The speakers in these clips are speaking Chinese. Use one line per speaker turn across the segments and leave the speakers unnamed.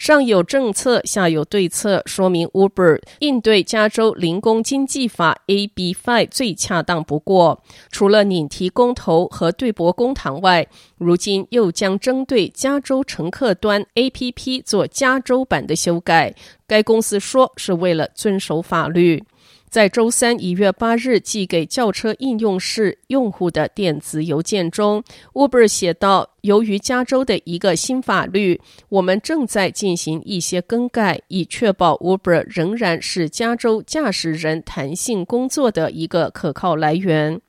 上有政策，下有对策，说明 Uber 应对加州零工经济法 AB5 最恰当不过。除了拟提公投和对簿公堂外，如今又将针对加州乘客端 APP 做加州版的修改。该公司说是为了遵守法律。在周三一月八日寄给轿车应用市用户的电子邮件中，Uber 写道：“由于加州的一个新法律，我们正在进行一些更改，以确保 Uber 仍然是加州驾驶人弹性工作的一个可靠来源。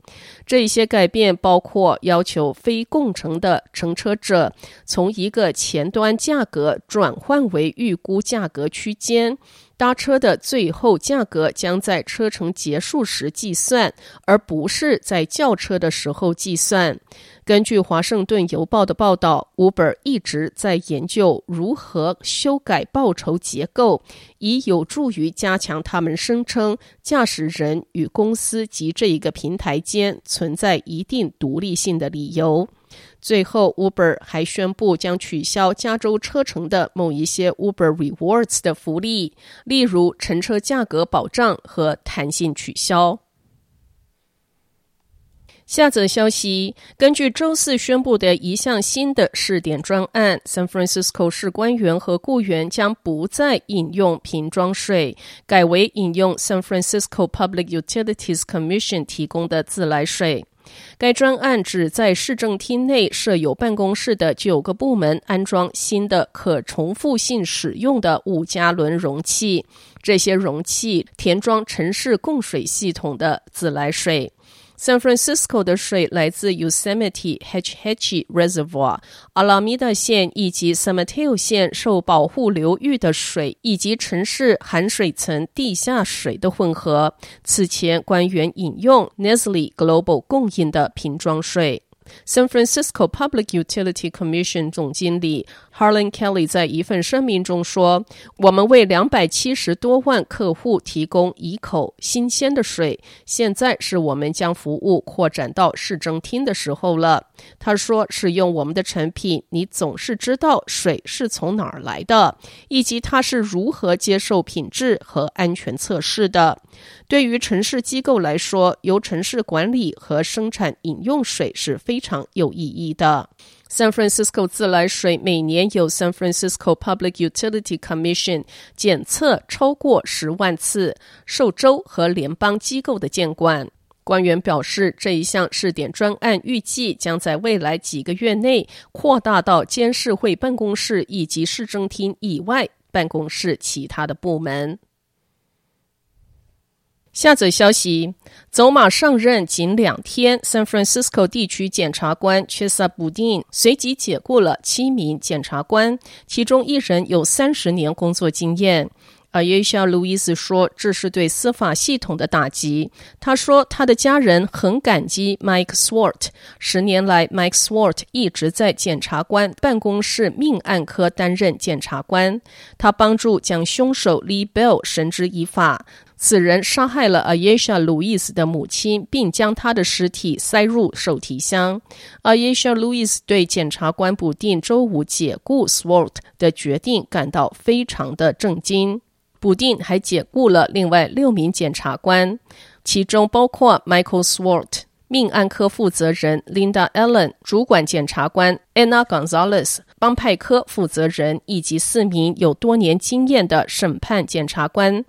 这些改变包括要求非共乘的乘车者从一个前端价格转换为预估价格区间。”搭车的最后价格将在车程结束时计算，而不是在叫车的时候计算。根据《华盛顿邮报》的报道，Uber 一直在研究如何修改报酬结构，以有助于加强他们声称驾驶人与公司及这一个平台间存在一定独立性的理由。最后，Uber 还宣布将取消加州车程的某一些 Uber Rewards 的福利，例如乘车价格保障和弹性取消。下则消息，根据周四宣布的一项新的试点专案，San Francisco 市官员和雇员将不再引用瓶装水，改为引用 San Francisco Public Utilities Commission 提供的自来水。该专案旨在市政厅内设有办公室的九个部门安装新的可重复性使用的五加仑容器，这些容器填装城市供水系统的自来水。San Francisco 的水来自 Yosemite h h Reservoir、阿拉米达县以及 San Mateo 县受保护流域的水，以及城市含水层地下水的混合。此前官员引用 Nestle Global 供应的瓶装水。San Francisco Public Utility Commission 总经理 Harlan Kelly 在一份声明中说：“我们为两百七十多万客户提供一口新鲜的水，现在是我们将服务扩展到市政厅的时候了。”他说：“使用我们的产品，你总是知道水是从哪儿来的，以及它是如何接受品质和安全测试的。对于城市机构来说，由城市管理和生产饮用水是非常有意义的。San Francisco 自来水每年有 San Francisco Public Utility Commission 检测超过十万次，受州和联邦机构的监管。官员表示，这一项试点专案预计将在未来几个月内扩大到监事会办公室以及市政厅以外办公室其他的部门。下则消息，走马上任仅两天，San Francisco 地区检察官 Chesa Boudin 随即解雇了七名检察官，其中一人有三十年工作经验。Ayesha louis 说：“这是对司法系统的打击。”他说：“他的家人很感激 Mike Swart。十年来，Mike Swart 一直在检察官办公室命案科担任检察官。他帮助将凶手 Lee Bell 绳之以法。此人杀害了 Ayesha Louis 的母亲，并将她的尸体塞入手提箱。Ayesha Louis 对检察官补丁周五解雇 Swart 的决定感到非常的震惊。”补丁还解雇了另外六名检察官，其中包括 Michael Swart、命案科负责人 Linda Allen、主管检察官 Anna Gonzalez、帮派科负责人以及四名有多年经验的审判检察官。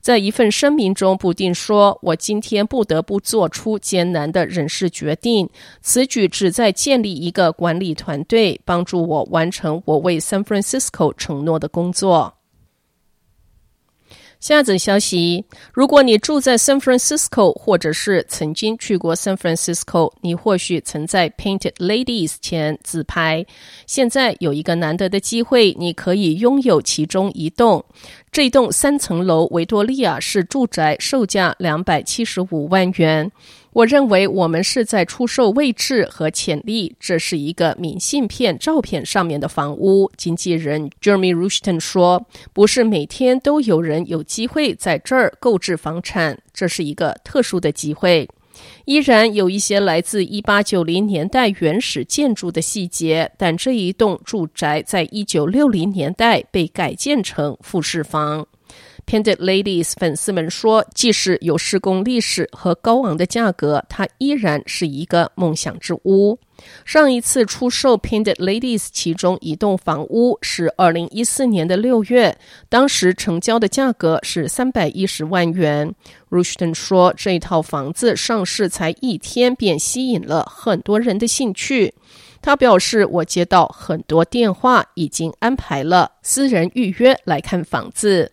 在一份声明中，布丁说：“我今天不得不做出艰难的人事决定，此举旨在建立一个管理团队，帮助我完成我为 San Francisco 承诺的工作。”下则消息：如果你住在 San Francisco，或者是曾经去过 San Francisco，你或许曾在 Painted Ladies 前自拍。现在有一个难得的机会，你可以拥有其中一栋。这栋三层楼维多利亚式住宅售价两百七十五万元。我认为我们是在出售位置和潜力。这是一个明信片照片上面的房屋。经纪人 Jeremy Rushton 说：“不是每天都有人有机会在这儿购置房产，这是一个特殊的机会。依然有一些来自一八九零年代原始建筑的细节，但这一栋住宅在一九六零年代被改建成复式房。” Painted Ladies 粉丝们说，即使有施工历史和高昂的价格，它依然是一个梦想之屋。上一次出售 Painted Ladies 其中一栋房屋是二零一四年的六月，当时成交的价格是三百一十万元。Rushton 说，这套房子上市才一天便吸引了很多人的兴趣。他表示，我接到很多电话，已经安排了私人预约来看房子。